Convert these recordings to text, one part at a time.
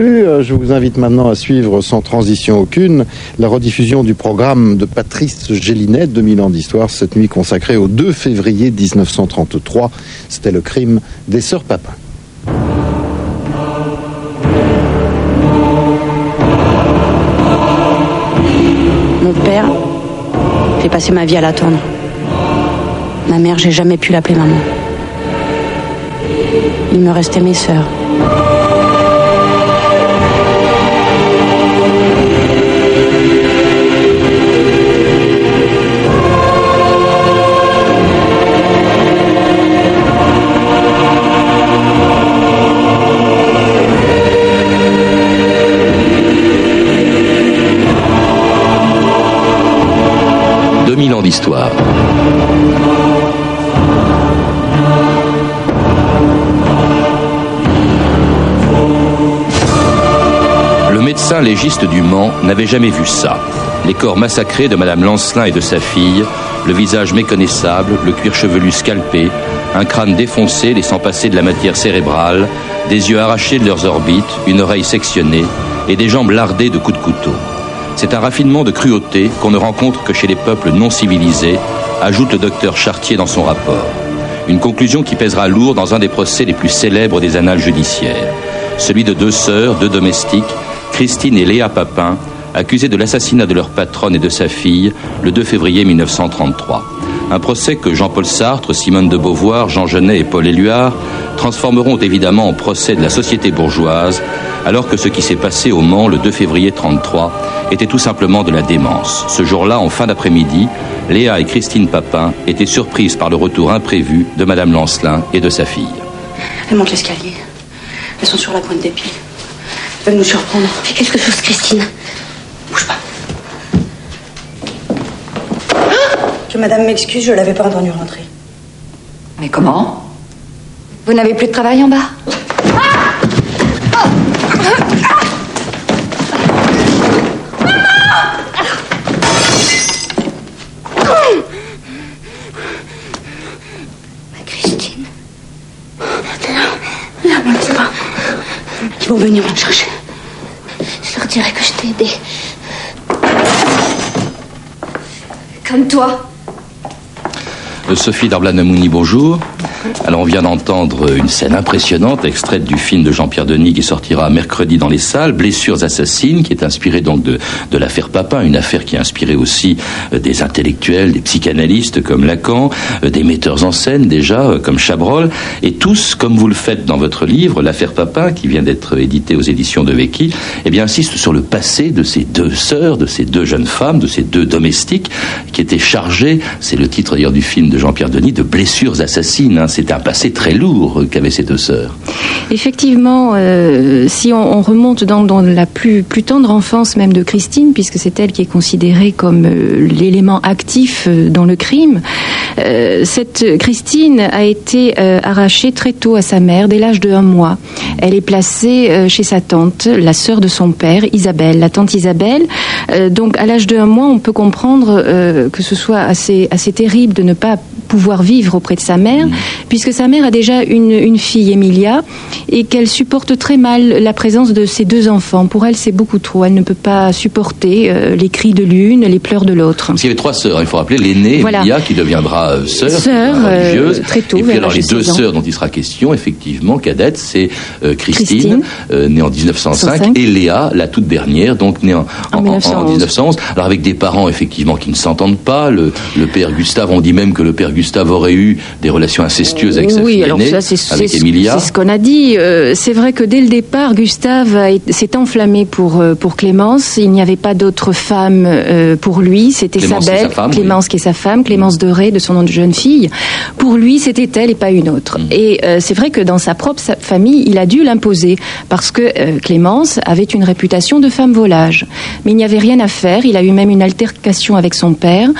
Euh, je vous invite maintenant à suivre sans transition aucune la rediffusion du programme de Patrice Gélinet, 2000 ans d'histoire, cette nuit consacrée au 2 février 1933. C'était le crime des sœurs Papin. Mon père fait passer ma vie à l'attendre. Ma mère, j'ai jamais pu l'appeler maman. Il me restait mes sœurs. 2000 ans d'histoire. Le médecin légiste du Mans n'avait jamais vu ça. Les corps massacrés de Madame Lancelin et de sa fille, le visage méconnaissable, le cuir chevelu scalpé, un crâne défoncé laissant passer de la matière cérébrale, des yeux arrachés de leurs orbites, une oreille sectionnée et des jambes lardées de coups de couteau. C'est un raffinement de cruauté qu'on ne rencontre que chez les peuples non civilisés, ajoute le docteur Chartier dans son rapport. Une conclusion qui pèsera lourd dans un des procès les plus célèbres des annales judiciaires, celui de deux sœurs, deux domestiques, Christine et Léa Papin, accusées de l'assassinat de leur patronne et de sa fille le 2 février 1933. Un procès que Jean-Paul Sartre, Simone de Beauvoir, Jean Genet et Paul Éluard transformeront évidemment en procès de la société bourgeoise, alors que ce qui s'est passé au Mans le 2 février 1933 était tout simplement de la démence. Ce jour-là, en fin d'après-midi, Léa et Christine Papin étaient surprises par le retour imprévu de Madame Lancelin et de sa fille. Elles montent l'escalier. Elles sont sur la pointe des pieds. Elles veulent nous surprendre. Fais quelque chose, Christine. Bouge pas. Que madame m'excuse, je l'avais pas entendu rentrer. Mais comment? Vous n'avez plus de travail en bas? Christine. Non, non, ne pas. Ils vont venir me chercher. Je leur dirai que je t'ai aidé. Comme toi. Sophie Darblanamouni, bonjour. Alors on vient d'entendre une scène impressionnante, extraite du film de Jean-Pierre Denis qui sortira mercredi dans les salles, Blessures assassines, qui est inspiré donc de, de l'affaire Papin, une affaire qui a inspiré aussi euh, des intellectuels, des psychanalystes comme Lacan, euh, des metteurs en scène déjà euh, comme Chabrol, et tous, comme vous le faites dans votre livre, l'affaire Papin, qui vient d'être édité aux éditions de Vecchi, eh bien insiste sur le passé de ces deux sœurs, de ces deux jeunes femmes, de ces deux domestiques qui étaient chargées, c'est le titre d'ailleurs du film de Jean-Pierre Denis, de blessures assassines. hein. C'est un passé très lourd qu'avaient ces deux sœurs. Effectivement, euh, si on, on remonte dans, la plus, tendre enfance même de Christine, puisque c'est elle qui est considérée comme euh, l'élément actif euh, dans le crime, cette Christine a été arrachée très tôt à sa mère, dès l'âge de un mois. Elle est placée chez sa tante, la sœur de son père, Isabelle, la tante Isabelle. Donc à l'âge de un mois, on peut comprendre que ce soit assez, assez terrible de ne pas pouvoir vivre auprès de sa mère, puisque sa mère a déjà une, une fille, Emilia, et qu'elle supporte très mal la présence de ses deux enfants. Pour elle, c'est beaucoup trop. Elle ne peut pas supporter euh, les cris de l'une, les pleurs de l'autre. Parce qu'il y avait trois sœurs, il faut rappeler l'aînée, Voilà. Emilia, qui deviendra euh, sœur, Sœur, euh, religieuse. très tôt, Et puis alors les deux 16 ans. sœurs dont il sera question, effectivement, cadette, c'est euh, Christine, Christine. née en 1905, 105. et Léa, la toute dernière, donc née en, En 1911. 1911. Alors avec des parents, effectivement, qui ne s'entendent pas. Le, le père Gustave, on dit même que le père Gustave aurait eu des relations incestueuses avec sa oui, fille alors aînée, ça, c'est avec Emilia. c'est ce qu'on a dit. Euh, c'est vrai que dès le départ, Gustave a s'est enflammé pour, euh, pour Clémence. Il n'y avait pas d'autre femme euh, pour lui. C'était sa Clémence, belle, sa femme, Clémence qui est sa femme, Clémence de Ré, de son nom de jeune fille. Pour lui, c'était elle et pas une autre. Mm. Et euh, c'est vrai que dans sa propre famille, il a dû l'imposer parce que Clémence avait une réputation de femme volage. Mais il n'y avait rien à faire. Il a eu même une altercation avec son père,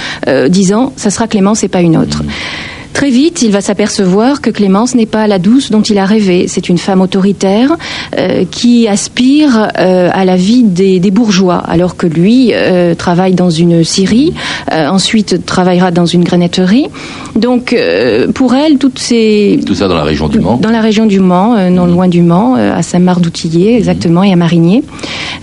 disant ça sera Clémence et pas une autre. Très vite, il va s'apercevoir que Clémence n'est pas la douce dont il a rêvé. C'est une femme autoritaire euh, qui aspire euh, à la vie des, des, bourgeois, alors que lui euh, travaille dans une scierie, ensuite travaillera dans une granetterie. Donc, pour elle, toutes ces... Tout ça dans la région du Mans Dans la région du Mans, non loin du Mans, à Saint-Marc-d'Outillier exactement, et à Marigné.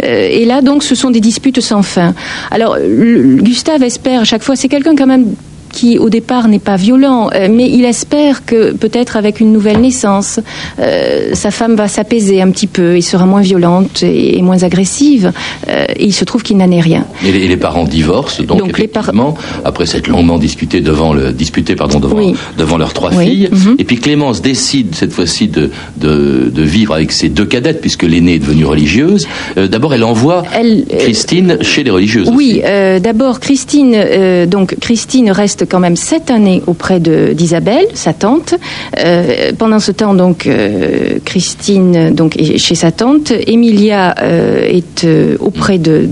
et là, donc, ce sont des disputes sans fin. Alors, Gustave espère à chaque fois, c'est quelqu'un quand même qui au départ n'est pas violent, euh, mais il espère que peut-être avec une nouvelle naissance, euh, sa femme va s'apaiser un petit peu et sera moins violente et, moins agressive. Euh, et il se trouve qu'il n'en est rien. Et les, parents divorcent, donc, effectivement, après s'être longuement disputé devant le, disputé pardon devant devant leurs trois filles. Mhm. Et puis Clémence décide cette fois-ci de, de, de vivre avec ses deux cadettes puisque l'aînée est devenue religieuse. D'abord, elle envoie Christine chez les religieuses. Oui, d'abord Christine, donc Christine reste quand même sept années auprès d'Isabelle, sa tante. Euh, pendant ce temps, donc, euh, Christine donc, est chez sa tante. Emilia euh, est auprès de,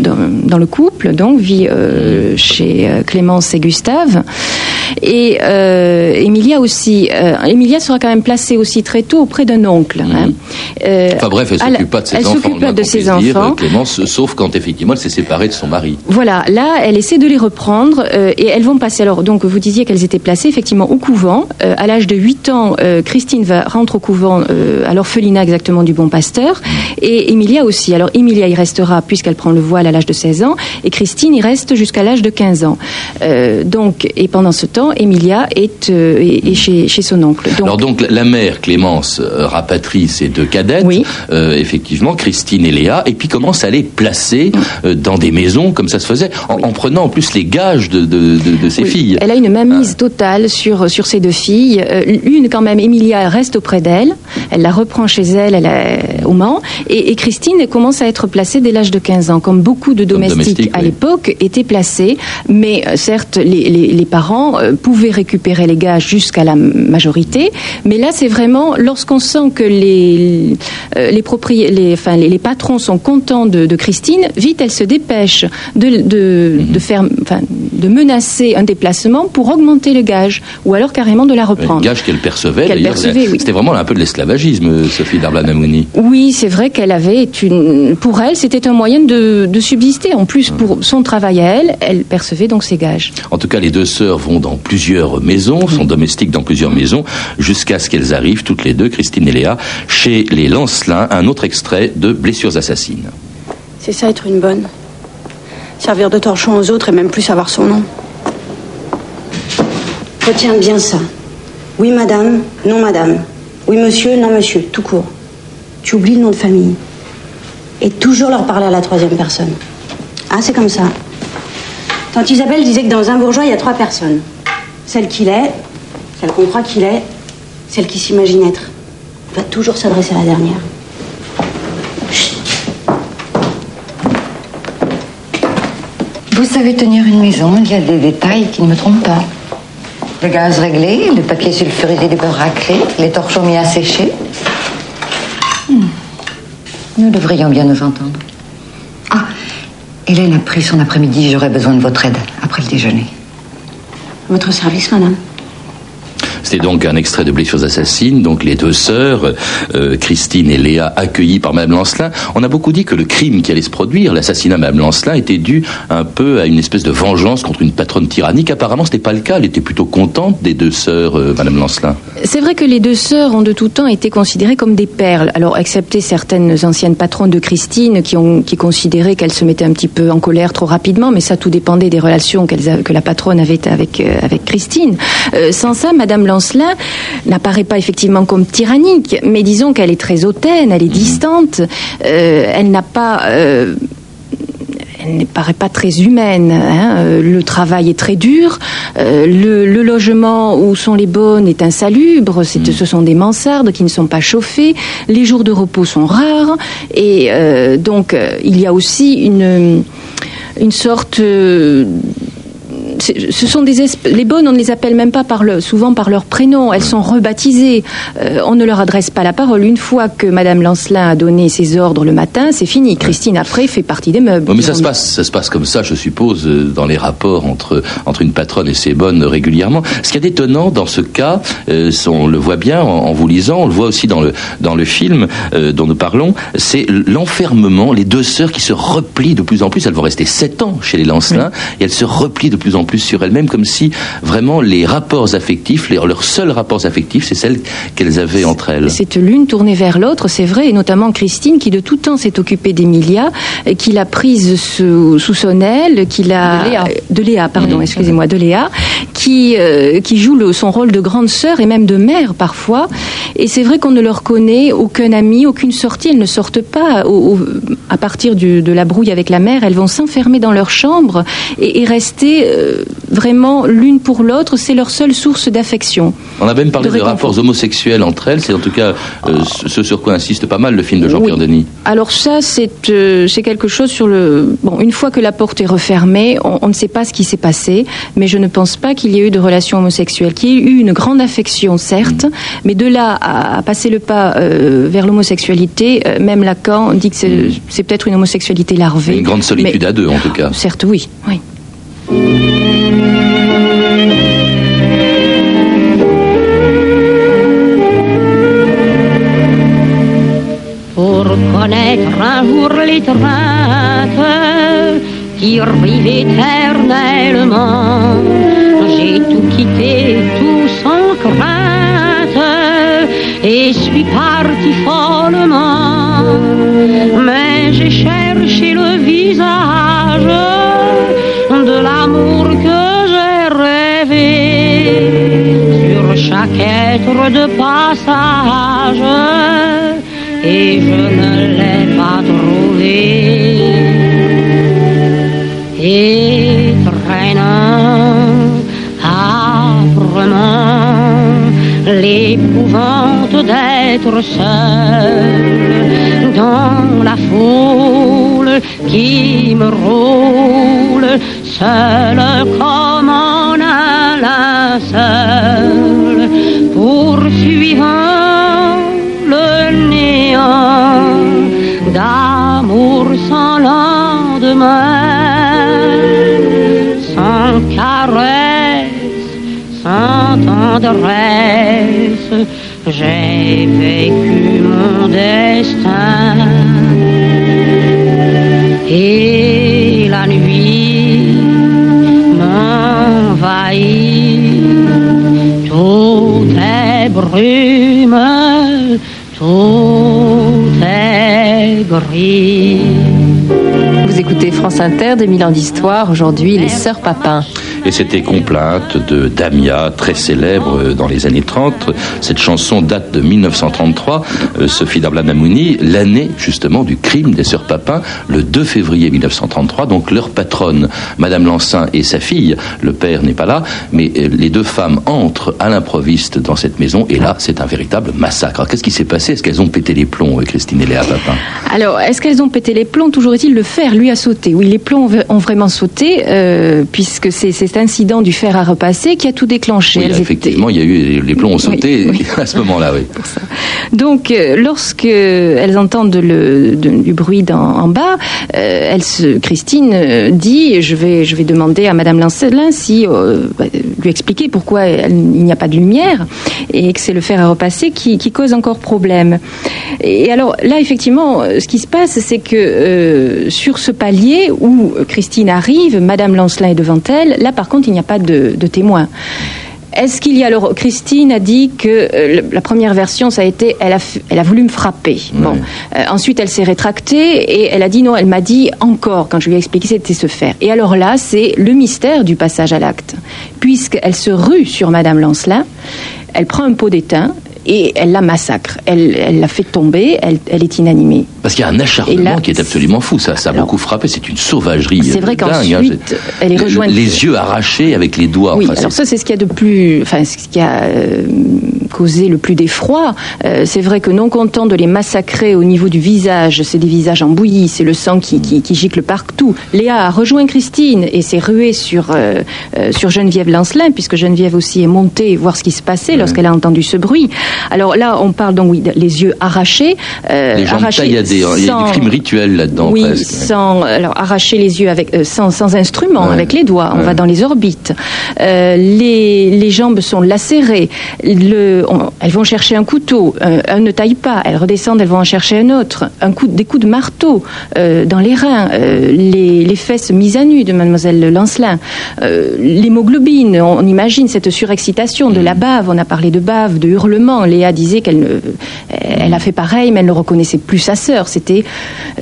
dans, le couple, donc, vit chez Clémence et Gustave. Et Emilia aussi, Emilia sera quand même placée aussi très tôt auprès d'un oncle. Hein. enfin bref, elle s'occupe pas de ses elle enfants. s'occupe pas de ses enfants. Clémence, sauf quand effectivement elle s'est séparée de son mari. Voilà, là, elle essaie de les reprendre et elles vont passer. Alors, donc, vous disiez qu'elles étaient placées effectivement au couvent. Euh, à l'âge de 8 ans, euh, Christine va rentre au couvent euh, à l'orphelinat exactement du Bon Pasteur. Et Emilia aussi. Alors, Emilia y restera puisqu'elle prend le voile à l'âge de 16 ans. Et Christine y reste jusqu'à l'âge de 15 ans. donc, et pendant ce temps, Emilia est, est, chez, chez, son oncle. Donc, Alors, donc, la mère, Clémence, rapatrie ses deux cadettes. Oui. effectivement, Christine et Léa. Et puis commence à les placer dans des maisons, comme ça se faisait, en, prenant en plus les gages de, de, de, ses filles? Elle a une mainmise ah. totale sur, sur ses deux filles. Euh, une, quand même, Emilia, reste auprès d'elle. Elle la reprend chez elle, elle est au Mans. Et, Christine commence à être placée dès l'âge de 15 ans, comme beaucoup de domestiques à l'époque étaient placés. Mais euh, certes, les, les, parents euh, pouvaient récupérer les gages jusqu'à la majorité. Mais là, c'est vraiment lorsqu'on sent que les, les, les, enfin, les, patrons sont contents de, de, Christine, vite, elle se dépêche de, de, de, faire, enfin, de menacer un déplacement pour augmenter le gage, ou alors carrément de la reprendre. Le gage qu'elle percevait, c'était vraiment un peu de l'esclavagisme, Sophie Darblanamouni. Oui, c'est vrai qu'elle avait une, pour elle, c'était un moyen de, subsister. En plus, pour son travail à elle, elle percevait donc ses gages. En tout cas, les deux sœurs vont dans plusieurs maisons, sont domestiques dans plusieurs maisons, jusqu'à ce qu'elles arrivent toutes les deux, Christine et Léa, chez les Lancelins, un autre extrait de Blessures assassines. C'est ça être une bonne. Servir de torchon aux autres et même plus savoir son nom. Retiens bien ça. Oui, madame, non, madame. Oui, monsieur, non, monsieur, tout court. Tu oublies le nom de famille. Et toujours leur parler à la troisième personne. Ah, c'est comme ça. Tante Isabelle disait que dans un bourgeois, il y a trois personnes. Celle qu'il est, celle qu'on croit qu'il est, celle qui s'imagine être. va toujours s'adresser à la dernière. Vous savez tenir une maison, il y a des détails qui ne me trompent pas. Le gaz réglé, le papier sulfurisé du beurre raclé, les torchons mis à sécher. Nous devrions bien nous entendre. Ah, Hélène a pris son après-midi, j'aurais besoin de votre aide après le déjeuner. Votre service, madame? C'était donc un extrait de Blessures assassines, donc les deux sœurs, euh, Christine et Léa, accueillies par Madame Lancelin. On a beaucoup dit que le crime qui allait se produire, l'assassinat de Madame Lancelin, était dû un peu à une espèce de vengeance contre une patronne tyrannique. Apparemment, ce n'était pas le cas. Elle était plutôt contente des deux sœurs, euh, Madame Lancelin. C'est vrai que les deux sœurs ont de tout temps été considérées comme des perles. Alors, excepté certaines anciennes patronnes de Christine qui ont qui considéraient qu'elle se mettait un petit peu en colère trop rapidement, mais ça tout dépendait des relations que la patronne avait avec euh, avec Christine. sans ça, Madame Lancelin cela n'apparaît pas effectivement comme tyrannique, mais disons qu'elle est très hautaine, elle est mhm. distante, euh, elle n'a pas... Euh, elle ne paraît pas très humaine. Hein. Euh, le travail est très dur. le, logement où sont les bonnes est insalubre. Mhm. Ce sont des mansardes qui ne sont pas chauffées. Les jours de repos sont rares. Et donc, il y a aussi une, une sorte ce sont des les bonnes, on ne les appelle même pas par le, souvent par leur prénom. Elles sont rebaptisées. Euh, on ne leur adresse pas la parole. Une fois que Madame Lancelin a donné ses ordres le matin, c'est fini. Christine après fait partie des meubles. mais ça se passe, ça se passe comme ça, je suppose, euh, dans les rapports entre entre une patronne et ses bonnes régulièrement. Ce qui est étonnant dans ce cas, euh, on le voit bien en, vous lisant, on le voit aussi dans le dans le film dont nous parlons, c'est l'enfermement, les deux sœurs qui se replient de plus en plus. Elles vont rester sept ans chez les Lancelin et elles se replient de plus en plus sur elles-mêmes, comme si vraiment les rapports affectifs, leurs seuls rapports affectifs, c'est celles qu'elles avaient entre elles. C'est l'une tournée vers l'autre, c'est vrai, et notamment Christine qui de tout temps s'est occupée d'Emilia, qui l'a prise sous, son aile, qui l'a de Léa, de Léa pardon, mmh. excusez-moi, de Léa, qui euh, qui joue le, son rôle de grande sœur et même de mère parfois. Et c'est vrai qu'on ne leur connaît aucun ami, aucune sortie. Elles ne sortent pas à partir de la brouille avec la mère. Elles vont s'enfermer dans leur chambre et, rester euh, vraiment l'une pour l'autre. C'est leur seule source d'affection. On a même parlé de, rapports homosexuels entre elles. C'est en tout cas euh, ce sur quoi insiste pas mal le film de Jean-Pierre Denis. Alors ça, c'est c'est quelque chose sur le. Bon, une fois que la porte est refermée, on, ne sait pas ce qui s'est passé, mais je ne pense pas qu'il y ait eu de relation homosexuelle. Qu'il y ait eu une grande affection, certes, mm. mais de là à, passer le pas euh, vers l'homosexualité, euh, même Lacan dit que c'est peut-être une homosexualité larvée. Une grande solitude à deux, en tout cas. Certes, oui. oui. Pour connaître un jour l'étreinte qui revive éternellement, j'ai tout quitté, tout sans crainte, et suis parti follement. Mais j'ai cherché le visage être de passage, et je ne l'ai pas trouvé. Et traînant l'épouvante d'être seul dans la foule qui me roule, seul comme en un linceul, j'ai vécu mon destin. Et la nuit m'envahit, tout est brume, tout est gris. Vous écoutez France Inter, 2000 ans d'histoire, aujourd'hui les Sœurs Papin. Et c'était Complainte de Damia, très célèbre dans les années 30. Cette chanson date de 1933. Euh, Sophie Dablanamouni, l'année justement du crime des sœurs Papin, le 2 février 1933. Donc leur patronne, Madame Lansin et sa fille, le père n'est pas là, mais euh, les deux femmes entrent à l'improviste dans cette maison et là c'est un véritable massacre. Qu'est-ce qui s'est passé? Est-ce qu'elles ont pété les plombs, euh, Christine et Léa Papin? Alors, est-ce qu'elles ont pété les plombs? Toujours est-il le fer, lui, a sauté. Oui, les plombs ont vraiment sauté, puisque c'est incident du fer à repasser qui a tout déclenché. effectivement, il y a eu les plombs ont sauté à ce moment-là, oui. Donc, euh, lorsque elles entendent du bruit en bas, euh, elle se, Christine euh, dit je vais, je vais demander à Madame Lancelin si bah, expliquer pourquoi il n'y a pas de lumière et que c'est le fer à repasser qui, cause encore problème. Et alors là, effectivement, ce qui se passe, c'est que sur ce palier où Christine arrive, Madame Lancelin est devant elle. Là, par contre, il n'y a pas de, témoin. Est-ce qu'il y a alors Christine a dit que euh, la première version ça a été elle a elle a voulu me frapper. Bon, euh, ensuite elle s'est rétractée et elle a dit non, elle m'a dit encore quand je lui ai expliqué c'était se faire. Et alors là, c'est le mystère du passage à l'acte puisqu'elle se rue sur madame Lancelin, elle prend un pot d'étain et elle la massacre. Elle, la fait tomber, elle, est inanimée. Parce qu'il y a un acharnement qui est absolument fou. Ça, ça a beaucoup frappé. C'est une sauvagerie. C'est vrai dingue, hein. qu'ensuite, elle est rejointe. Les yeux arrachés avec les doigts. Oui, Enfin, alors ça, c'est ce qu'il y a de plus, enfin, ce qui a euh, causé le plus d'effroi. Euh, c'est vrai que non content de les massacrer au niveau du visage, c'est des visages en bouillie, c'est le sang qui, qui, qui gicle partout. Léa a rejoint Christine et s'est ruée sur, euh, euh, sur Geneviève Lancelin, puisque Geneviève aussi est montée voir ce qui se passait lorsqu'elle a entendu ce bruit. Alors là, on parle donc, oui, les yeux arrachés. euh, les arrachés Il y a sans- du crime rituel là-dedans oui, presque. sans alors arracher les yeux avec euh, sans, sans instrument, Ouais. avec les doigts. On Ouais. va dans les orbites. Euh, les, les jambes sont lacérées. Le, on- elles vont chercher un couteau. Un, un ne taille pas. Elles redescendent. Elles vont en chercher un autre. Un coup, des coups de marteau euh, dans les reins. Les, les fesses mises à nu de Mademoiselle Lancelin. L'hémoglobine. On, on imagine cette surexcitation de la bave. On a parlé de bave, de hurlement. Léa disait qu'elle elle a fait pareil, mais elle ne reconnaissait plus sa sœur. C'était,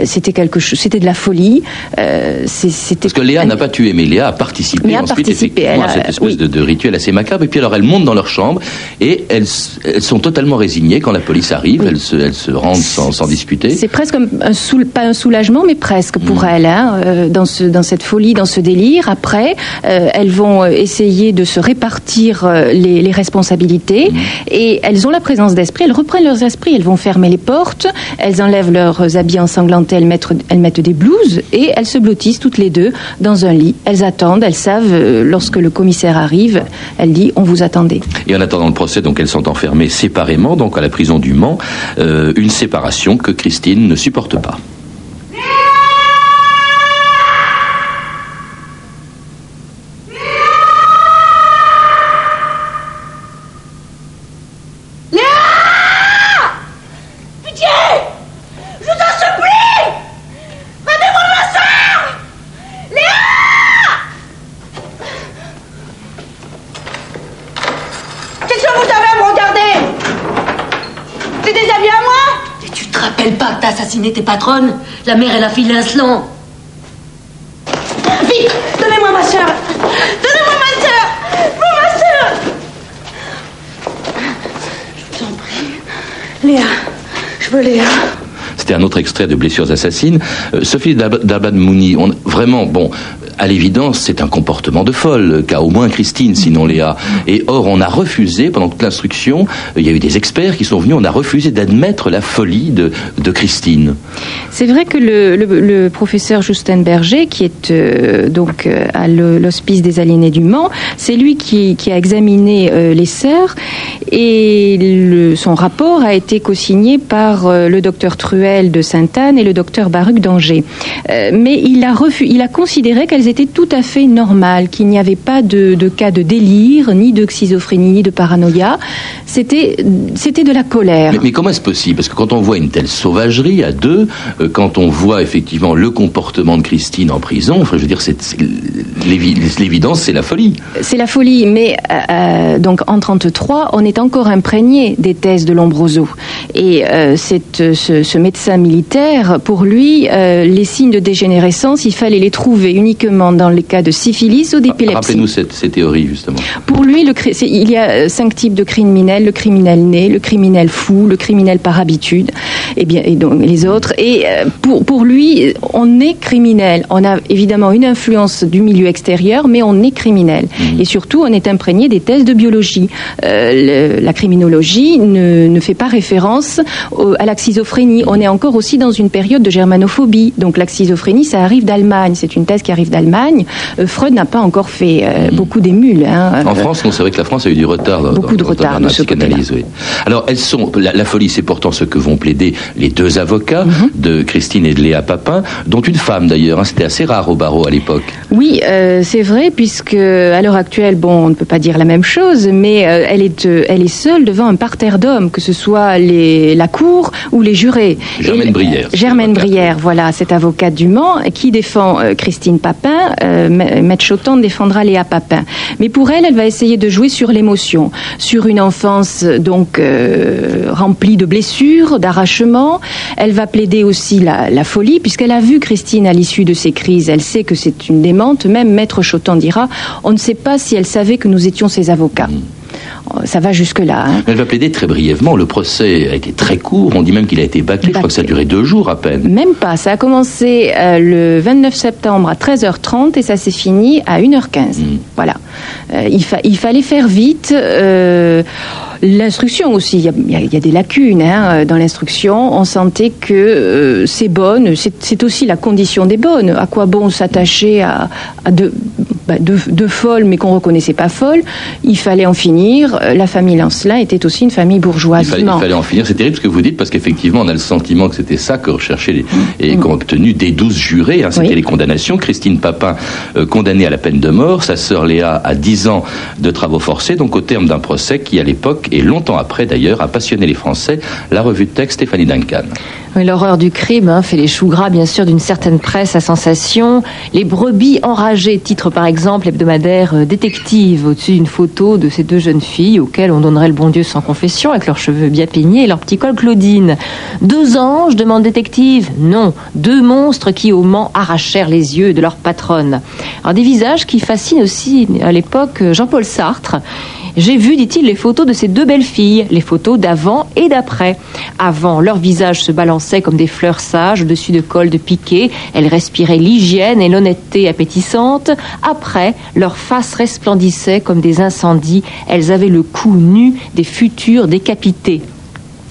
c'était quelque chose. C'était de la folie. Euh, c'était Parce que Léa n'a pas tué, mais Léa a participé ensuite participé, effectivement elle à cette espèce oui. de, de rituel assez macabre. Et puis alors elles montent dans leur chambre et elles, elles sont totalement résignées quand la police arrive. Oui. Elles, se, elles se rendent sans, sans discuter. C'est presque un, soul- pas un soulagement, mais presque pour Mm. elles, hein, euh, dans, ce, dans cette folie, dans ce délire. Après, euh, elles vont essayer de se répartir les, les responsabilités Mm. et elles ont la présence d'esprit, elles reprennent leurs esprits, elles vont fermer les portes, elles enlèvent leurs habits ensanglantés, elles mettent, des blouses et elles se blottissent toutes les deux dans un lit. Elles attendent, elles savent, euh, lorsque le commissaire arrive, elle dit on vous attendait. Et en attendant le procès, donc elles sont enfermées séparément, donc à la prison du Mans, euh, une séparation que Christine ne supporte pas. Pitié Je t'en supplie Rendez-moi ma soeur Léa Qu'est-ce que vous avez à me regarder C'est des amis à moi Et rappelles pas que assassiné tes patronnes La mère et la fille Lancelin Vite Donnez-moi ma soeur Donnez-moi ma soeur Ma soeur Je vous en prie. Léa, je veux Léa. C'était un autre extrait de Blessures assassines. Euh, Sophie Dab- Dabad Mouni, on, vraiment, bon, à l'évidence, c'est un comportement de folle, qu'a au moins Christine, sinon Léa. Et or, on a refusé, pendant toute l'instruction, euh, il y a eu des experts qui sont venus, on a refusé d'admettre la folie de, Christine. C'est vrai que le, professeur Justin Berger, qui est euh, donc euh, à l'hospice des aliénés du Mans, c'est lui qui, a examiné les sœurs et son rapport a été co-signé par euh, le docteur Truel de Sainte-Anne et le docteur Baruch d'Angers. Euh, mais il a, refu- il a considéré qu'elles étaient tout à fait normales, qu'il n'y avait pas de, de cas de délire, ni de schizophrénie, ni de paranoïa. C'était c'était de la colère. Mais, mais comment est-ce possible? Parce que quand on voit une telle sauvagerie à deux, euh, quand on voit effectivement le comportement de Christine en prison, enfin, je veux dire, l'évidence, c'est la folie. C'est la folie, mais euh, donc en 33, on est encore imprégné des thèses de Lombroso. Et euh, cette- ce, ce médecin militaire, pour lui, euh, les signes de dégénérescence, il fallait les trouver uniquement dans les cas de syphilis ou d'épilepsie. Rappelez-nous cette, ces théories, justement. Pour lui, le, il y a euh, cinq types de criminels le criminel né, le criminel fou, le criminel par habitude, et bien et donc les autres. Et euh, pour pour lui, on est criminel. On a évidemment une influence du milieu extérieur, mais on est criminel. Et surtout, on est imprégné des thèses de biologie. Euh, le- la criminologie ne, ne fait pas référence au- à la schizophrénie. On est encore aussi dans une période de germanophobie. Donc la schizophrénie, ça arrive d'Allemagne. C'est une thèse qui arrive d'Allemagne. Euh, Freud n'a pas encore fait euh, beaucoup d'émules. hein. En France, non, c'est vrai que la France a eu du retard. dans- Beaucoup de retard dans de ce psychanalyse, oui. Alors, elles sont. La, la folie, c'est pourtant ce que vont plaider les deux avocats Mhm. de Christine et de Léa Papin, dont une femme d'ailleurs. hein. C'était assez rare au barreau à l'époque. Oui, euh, c'est vrai, puisque à l'heure actuelle, bon, on ne peut pas dire la même chose, mais euh, elle, est, euh, elle est seule devant un parterre d'hommes, que ce soit les, la cour ou les jurés. Germaine Et- Brière, Germaine. Brière, voilà, cette avocate du Mans, qui défend euh, Christine Papin. Euh, Ma- Maître Chotan défendra Léa Papin. Mais pour elle, elle va essayer de jouer sur l'émotion, sur une enfance donc euh, remplie de blessures, d'arrachements. Elle va plaider aussi la, la folie, puisqu'elle a vu Christine à l'issue de ces crises. Elle sait que c'est une démente. Même Maître Chotan dira, on ne sait pas si elle savait que nous étions ses avocats. Ça va jusque-là. hein. Elle va plaider très brièvement. Le procès a été très court. On dit même qu'il a été bâclé. Je crois que ça a duré deux jours à peine. Même pas. Ça a commencé euh, le 29 septembre à 13h30 et ça s'est fini à 1h15. Voilà. Euh, il, fa- il fallait faire vite. euh, L'instruction aussi, il y a, il y des lacunes hein, dans l'instruction. On sentait que euh, ces bonnes, c'est c'est aussi la condition des bonnes. À quoi bon s'attacher à, à deux, bah, deux- deux folles mais qu'on reconnaissait pas folles? Il fallait en finir. Euh, La famille Lancelin était aussi une famille bourgeoise. Il fallait, il fallait en finir. C'est terrible ce que vous dites parce qu'effectivement, on a le sentiment que c'était ça que recherchaient les, et qu'ont obtenu des douze jurés. hein, c'était Oui. les condamnations. Christine Papin, euh, condamnée à la peine de mort. Sa sœur Léa à 10 ans de travaux forcés. Donc au terme d'un procès qui, à l'époque, et longtemps après d'ailleurs, a passionné les Français. La revue de texte Stéphanie Duncan. Oui, L'horreur du crime hein, fait les choux gras, bien sûr, d'une certaine presse à sensation. Les brebis enragées, titre par exemple hebdomadaire euh, Détective, au-dessus d'une photo de ces deux jeunes filles auxquelles on donnerait le bon Dieu sans confession, avec leurs cheveux bien peignés et leur petit col Claudine. Deux anges, demande Détective Non, deux monstres qui au Mans arrachèrent les yeux de leur patronne. Alors des visages qui fascinent aussi à l'époque euh, Jean-Paul Sartre. J'ai vu, dit-il, les photos de ces deux belles filles, les photos d'avant et d'après. Avant, leurs visages se balançaient comme des fleurs sages au-dessus de cols de piquet. Elles respiraient l'hygiène et l'honnêteté appétissante. Après, leurs faces resplendissaient comme des incendies. Elles avaient le cou nu des futurs décapités.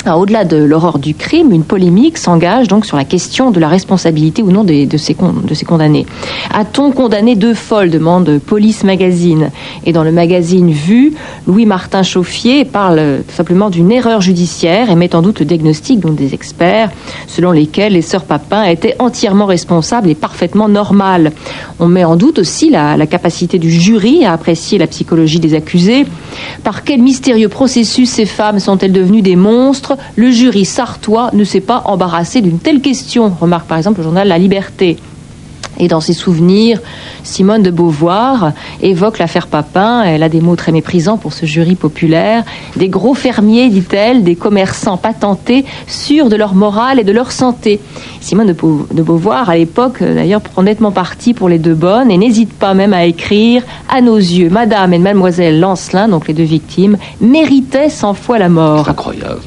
Alors, Au-delà de l'horreur du crime, une polémique s'engage donc sur la question de la responsabilité ou non des- de, ces, condamnés. A-t-on condamné deux folles? demande Police Magazine. Et dans le magazine Vue, Louis-Martin Chauffier parle tout simplement d'une erreur judiciaire et met en doute le diagnostic des experts, selon lesquels les sœurs Papin étaient entièrement responsables et parfaitement normales. On met en doute aussi la, la capacité du jury à apprécier la psychologie des accusés. Par quel mystérieux processus ces femmes sont-elles devenues des monstres? Le jury sartois ne s'est pas embarrassé d'une telle question, remarque par exemple le journal La Liberté. Et dans ses souvenirs, Simone de Beauvoir évoque l'affaire Papin. Elle a des mots très méprisants pour ce jury populaire. Des gros fermiers, dit-elle, des commerçants patentés, sûrs de leur morale et de leur santé. Simone de, Beau- de Beauvoir, à l'époque, euh, d'ailleurs, prend nettement parti pour les deux bonnes et n'hésite pas même à écrire À nos yeux, Madame et Mademoiselle Lancelin, donc les deux victimes, méritaient cent fois la mort. Incroyable.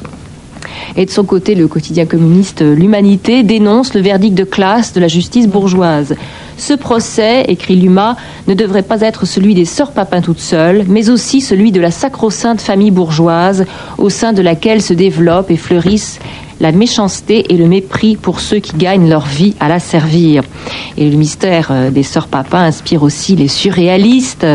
Et de son côté, le quotidien communiste euh, L'Humanité dénonce le verdict de classe de la justice bourgeoise. Ce procès, écrit Luma, ne devrait pas être celui des sœurs Papin toutes seules, mais aussi celui de la sacro-sainte famille bourgeoise, au sein de laquelle se développent et fleurissent la méchanceté et le mépris pour ceux qui gagnent leur vie à la servir. Et le mystère euh, des sœurs Papin inspire aussi les surréalistes,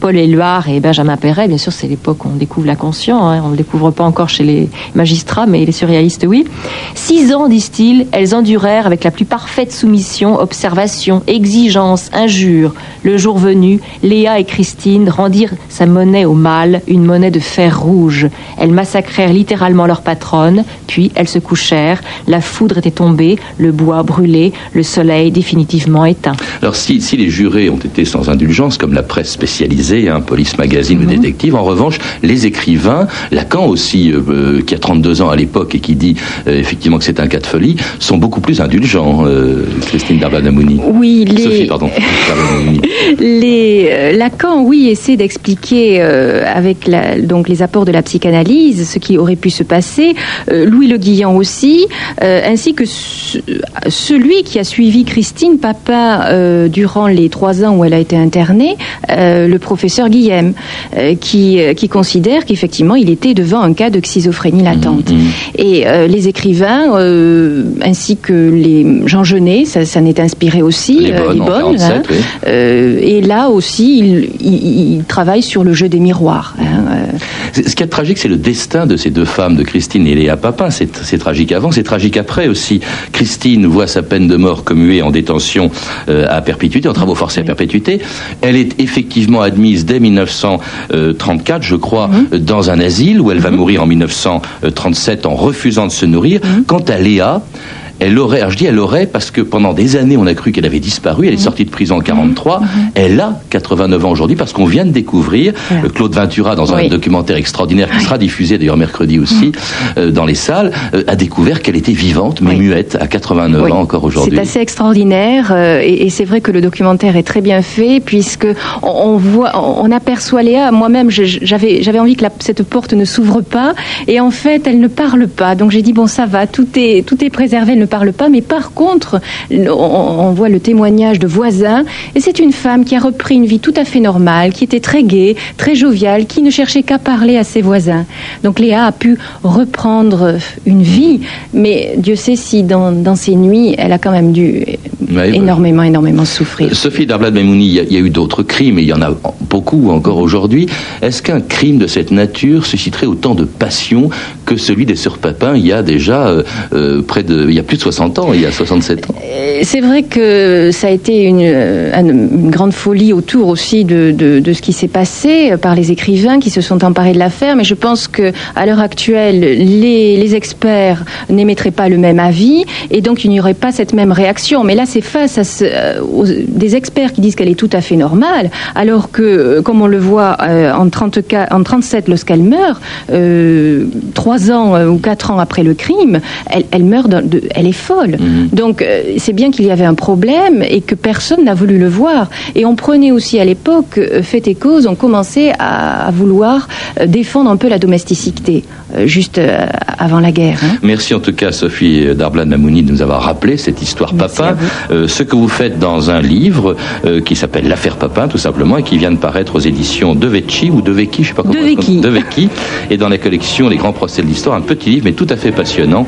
Paul Éluard et Benjamin Perret. Bien sûr, c'est l'époque où on découvre l'inconscient. hein. On ne le découvre pas encore chez les magistrats, mais les surréalistes, oui. Six ans, disent-ils, elles endurèrent avec la plus parfaite soumission, observation, exigence, injure. Le jour venu, Léa et Christine rendirent sa monnaie au mal, une monnaie de fer rouge. Elles massacrèrent littéralement leur patronne, puis elles se couchèrent. La foudre était tombée, le bois brûlé, le soleil définitivement éteint. Alors si, si les jurés ont été sans indulgence, comme la presse spécialisée, hein, Police Magazine Mhm. ou Détective, en revanche, les écrivains, Lacan aussi, euh, euh, qui a 32 ans à l'époque et qui dit euh, effectivement que c'est un cas de folie, sont beaucoup plus indulgents, euh, Christine Darbanamouni. Oui, les- Sophie, pardon. Les, Lacan, oui, essaie d'expliquer avec la- donc les apports de la psychanalyse ce qui aurait pu se passer. Louis Le Guillan aussi, euh, ainsi que ce- celui qui a suivi Christine Papin euh, durant les trois ans où elle a été internée, euh, le professeur Guillem, qui, qui considère qu'effectivement il était devant un cas de schizophrénie latente. Et euh, les écrivains, ainsi que les Jean Genet, ça, ça n'est inspiré aussi, Les bonnes, en 47, oui. euh, et là aussi, il, il- il travaille sur le jeu des miroirs. hein, Ce qui est tragique, c'est le destin de ces deux femmes, de Christine et Léa Papin. C'est tragique avant, c'est tragique après aussi. Christine voit sa peine de mort commuée en détention euh, à perpétuité, en travaux forcés à perpétuité. Elle est effectivement admise dès 1934, je crois, Mhm. dans un asile où elle va mourir en 1937 en refusant de se nourrir. Quant à Léa, Elle aurait, alors je dis elle aurait parce que pendant des années on a cru qu'elle avait disparu. Elle est sortie de prison en 43. Elle a 89 ans aujourd'hui parce qu'on vient de découvrir Voilà. Claude Ventura dans un Oui. documentaire extraordinaire qui sera diffusé d'ailleurs mercredi aussi euh, dans les salles, euh, a découvert qu'elle était vivante mais muette à 89 Oui. ans encore aujourd'hui. C'est assez extraordinaire euh, et, et c'est vrai que le documentaire est très bien fait puisque on, on voit, on, on aperçoit Léa. Moi-même, j'avais j'avais envie que la- cette porte ne s'ouvre pas et en fait, elle ne parle pas. Donc j'ai dit bon, ça va, tout est tout est préservé, elle ne parle pas. Mais par contre, on, on voit le témoignage de voisins et c'est une femme qui a repris une vie tout à fait normale, qui était très gaie, très joviale, qui ne cherchait qu'à parler à ses voisins. Donc Léa a pu reprendre une vie, mais Dieu sait si dans, dans ses nuits, elle a quand même dû Ouais, énormément, énormément souffrir. Sophie Darblad Memouni, il y, a- il y a eu d'autres crimes, et il y en a beaucoup encore aujourd'hui. Est-ce qu'un crime de cette nature susciterait autant de passion que celui des sœurs Papin? Il y a déjà euh, euh, près de, il y a plus de 60 ans, il y a 67 ans Euh, C'est vrai que ça a été une, euh, grande folie autour aussi de, ce qui s'est passé par les écrivains qui se sont emparés de l'affaire, mais je pense que à l'heure actuelle, les, experts n'émettraient pas le même avis et donc il n'y aurait pas cette même réaction. Mais là, c'est face à euh, des experts qui disent qu'elle est tout à fait normale, alors que, comme on le voit en, 34, en 37 lorsqu'elle meurt, euh, trois ans ou quatre ans après le crime, elle, meurt, elle est folle. Donc euh, c'est bien qu'il y avait un problème et que personne n'a voulu le voir. Et on prenait aussi à l'époque, euh, fait et cause, on commençait à, à vouloir euh, défendre un peu la domesticité, euh, juste avant la guerre. hein. Merci en tout cas Sophie Darblad Mamouni de nous avoir rappelé cette histoire Papin. Euh, ce que vous faites dans un livre qui s'appelle L'affaire Papin tout simplement et qui vient de paraître aux éditions de Vecchi ou de Vecchi, je sais pas comment De Vecchi. de Vecchi et dans la collection Les grands procès de l'histoire, un petit livre mais tout à fait passionnant.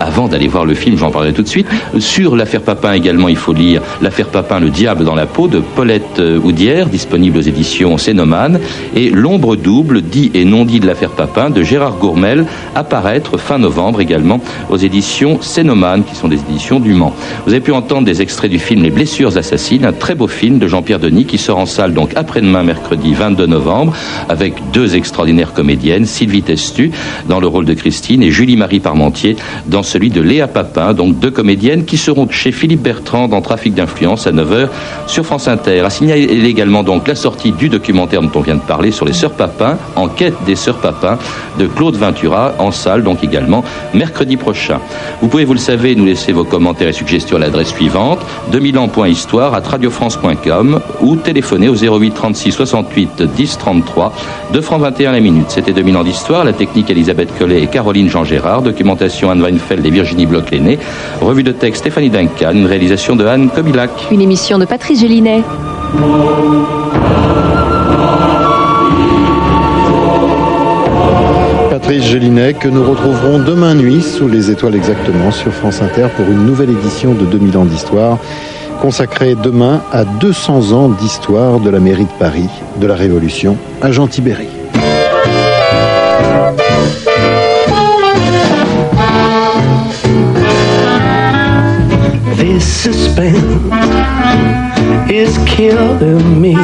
Avant d'aller voir le film, j'en parlerai tout de suite. Sur l'affaire Papin également, il faut lire L'affaire Papin, le diable dans la peau de Paulette euh, Houdière, disponible aux éditions Cénomane et L'ombre double, dit et non dit de l'affaire Papin de Gérard Gourmel, apparaître fin novembre également aux éditions Cénomane, qui sont des éditions du Mans. Vous avez pu entendre des extraits du film Les blessures assassines, un très beau film de Jean-Pierre Denis qui sort en salle donc après-demain, mercredi 22 novembre, avec deux extraordinaires comédiennes, Sylvie Testu dans le rôle de Christine et Julie-Marie Parmentier dans celui de Léa Papin, donc deux comédiennes qui seront chez Philippe Bertrand dans Trafic d'influence à 9h sur France Inter. À signaler également donc la sortie du documentaire dont on vient de parler sur les sœurs Papin, Enquête des sœurs Papin de Claude Ventura en salle donc également mercredi prochain. Vous pouvez, vous le savez, nous laisser vos commentaires et suggestions à l'adresse suivante 2000 ans.histoire à radiofrance.com ou téléphoner au 08 36 68 10 33 2 francs 21 la minute. C'était 2000 ans d'histoire, la technique Elisabeth Collet et Caroline Jean Gérard, documentation Anne Weinfeld et Virginie Revue de texte Stéphanie Duncan, une réalisation de Anne Kobilac. Une émission de Patrice Gélinet. Patrice Gélinet, que nous retrouverons demain nuit sous les étoiles exactement sur France Inter pour une nouvelle édition de 2000 ans d'histoire consacrée demain à 200 ans d'histoire de la mairie de Paris, de la Révolution à Jean Tibéry. Suspense is killing me.